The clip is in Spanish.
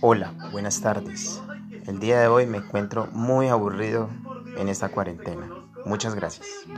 Hola, buenas tardes. El día de hoy me encuentro muy aburrido en esta cuarentena. Muchas gracias.